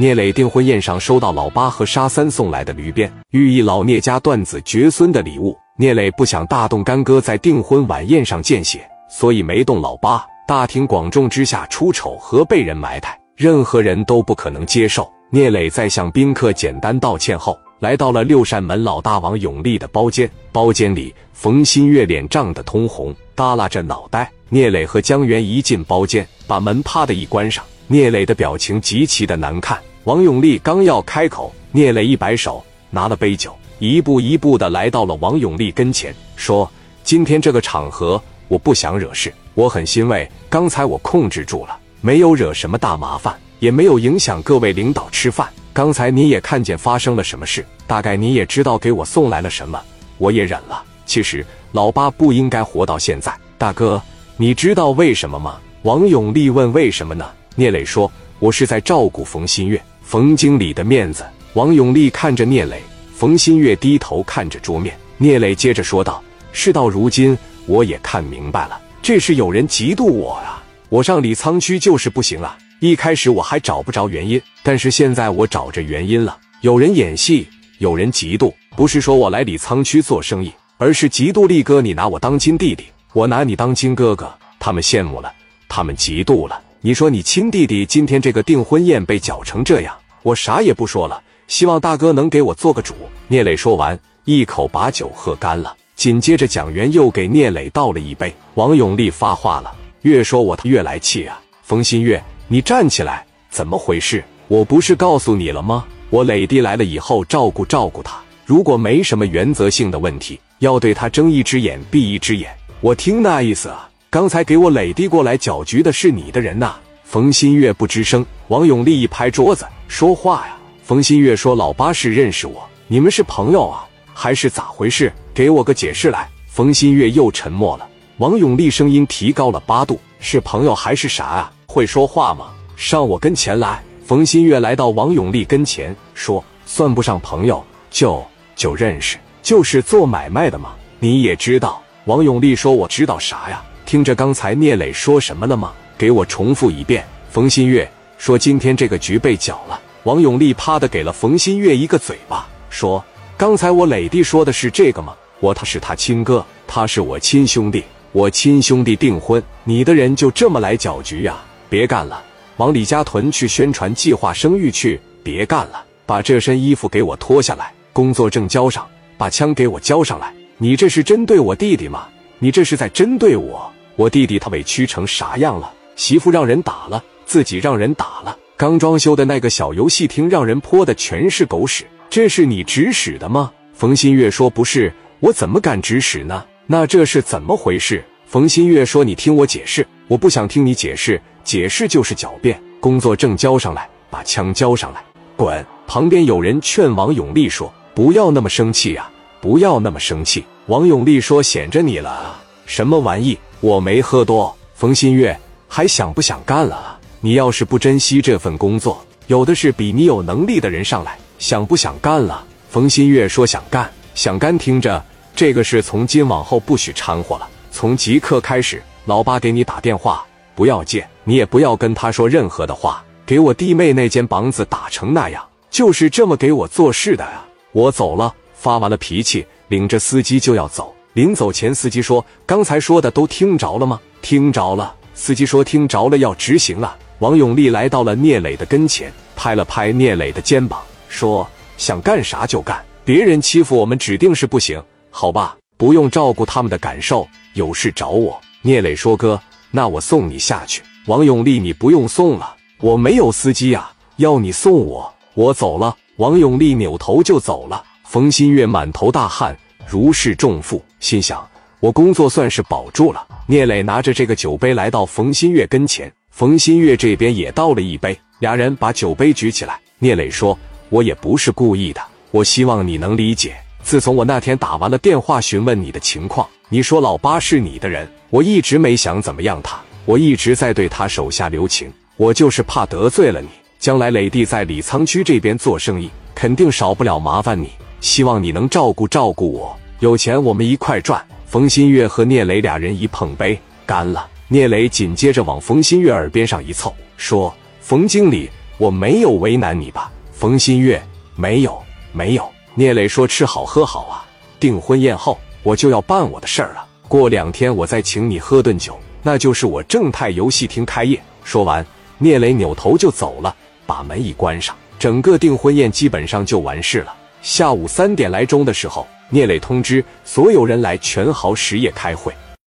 聂磊订婚宴上收到老八和沙三送来的驴鞭，寓意老聂家断子绝孙的礼物。聂磊不想大动干戈在订婚晚宴上见血，所以没动老八。大庭广众之下出丑和被人埋汰，任何人都不可能接受。聂磊在向宾客简单道歉后，来到了六扇门老大王永利的包间。包间里，冯新月脸涨得通红，耷拉着脑袋。聂磊和江源一进包间，把门啪的一关上。聂磊的表情极其的难看。王永利刚要开口，聂磊一摆手，拿了杯酒，一步一步的来到了王永利跟前，说：“今天这个场合，我不想惹事。”我很欣慰，刚才我控制住了，没有惹什么大麻烦，也没有影响各位领导吃饭。刚才你也看见发生了什么事，大概你也知道给我送来了什么，我也忍了。其实老八不应该活到现在。大哥，你知道为什么吗？王永利问。为什么呢？聂磊说：“我是在照顾冯新月，冯经理的面子。”王永利看着聂磊，冯新月低头看着桌面。聂磊接着说道：“事到如今，我也看明白了。”这是有人嫉妒我啊！我上李沧区就是不行啊！一开始我还找不着原因，但是现在我找着原因了。有人演戏，有人嫉妒，不是说我来李沧区做生意，而是嫉妒力哥你拿我当亲弟弟，我拿你当亲哥哥，他们羡慕了，他们嫉妒了。你说你亲弟弟今天这个订婚宴被搅成这样，我啥也不说了，希望大哥能给我做个主。聂磊说完，一口把酒喝干了。紧接着，蒋元又给聂磊倒了一杯。王永利发话了，越说我越来气啊！冯新月，你站起来，怎么回事？我不是告诉你了吗？我磊弟来了以后，照顾照顾他，如果没什么原则性的问题，要对他睁一只眼闭一只眼。我听那意思啊，刚才给我磊弟过来搅局的是你的人呐！冯新月不吱声。王永利一拍桌子，说话呀！冯新月说：“老八是认识我，你们是朋友啊，还是咋回事？”给我个解释来！冯新月又沉默了。王永利声音提高了八度：“是朋友还是啥啊？会说话吗？上我跟前来！”冯新月来到王永利跟前，说：“算不上朋友，就就认识，就是做买卖的嘛。你也知道。”王永利说：“我知道啥呀？听着刚才聂磊说什么了吗？给我重复一遍。”冯新月说：“今天这个局被搅了。”王永利啪的给了冯新月一个嘴巴，说：“刚才我磊弟说的是这个吗？”我他是他亲哥，他是我亲兄弟，我亲兄弟订婚，你的人就这么来搅局呀？别干了，往李家屯去宣传计划生育去！别干了，把这身衣服给我脱下来，工作证交上，把枪给我交上来！你这是针对我弟弟吗？你这是在针对我？我弟弟他委屈成啥样了？媳妇让人打了，自己让人打了，刚装修的那个小游戏厅让人泼的全是狗屎，这是你指使的吗？冯新月说不是。我怎么敢指使呢？那这是怎么回事？冯新月说：“你听我解释，我不想听你解释，解释就是狡辩。工作证交上来，把枪交上来，滚！”旁边有人劝王永利说：“不要那么生气呀，不要那么生气。”王永利说：“显着你了，什么玩意？我没喝多。”冯新月还想不想干了？你要是不珍惜这份工作，有的是比你有能力的人上来，想不想干了？冯新月说：“想干。”想干听着，这个事从今往后不许掺和了。从即刻开始，老八给你打电话，不要接，你也不要跟他说任何的话。给我弟妹那间房子打成那样，就是这么给我做事的啊。我走了，发完了脾气，领着司机就要走。临走前，司机说：“刚才说的都听着了吗？”听着了。司机说：“听着了，要执行了。”王永利来到了聂磊的跟前，拍了拍聂磊的肩膀，说：“想干啥就干。”别人欺负我们，指定是不行，好吧？不用照顾他们的感受，有事找我。聂磊说：“哥，那我送你下去。”王永利，你不用送了，我没有司机啊，要你送我，我走了。王永利扭头就走了。冯新月满头大汗，如释重负，心想：我工作算是保住了。聂磊拿着这个酒杯来到冯新月跟前，冯新月这边也倒了一杯，俩人把酒杯举起来。聂磊说：“我也不是故意的。”我希望你能理解。自从我那天打完了电话询问你的情况，你说老八是你的人，我一直没想怎么样他，我一直在对他手下留情。我就是怕得罪了你，将来磊弟在李沧区这边做生意，肯定少不了麻烦你。希望你能照顾照顾我，有钱我们一块赚。冯新月和聂磊俩人一碰杯，干了。聂磊紧接着往冯新月耳边上一凑，说：“冯经理，我没有为难你吧？冯新月，没有，没有。聂磊说：“吃好喝好啊，订婚宴后我就要办我的事儿了。过两天我再请你喝顿酒，那就是我正泰游戏厅开业。”说完，聂磊扭头就走了，把门一关上，整个订婚宴基本上就完事了。下午三点来钟的时候，聂磊通知所有人来全豪实业开会。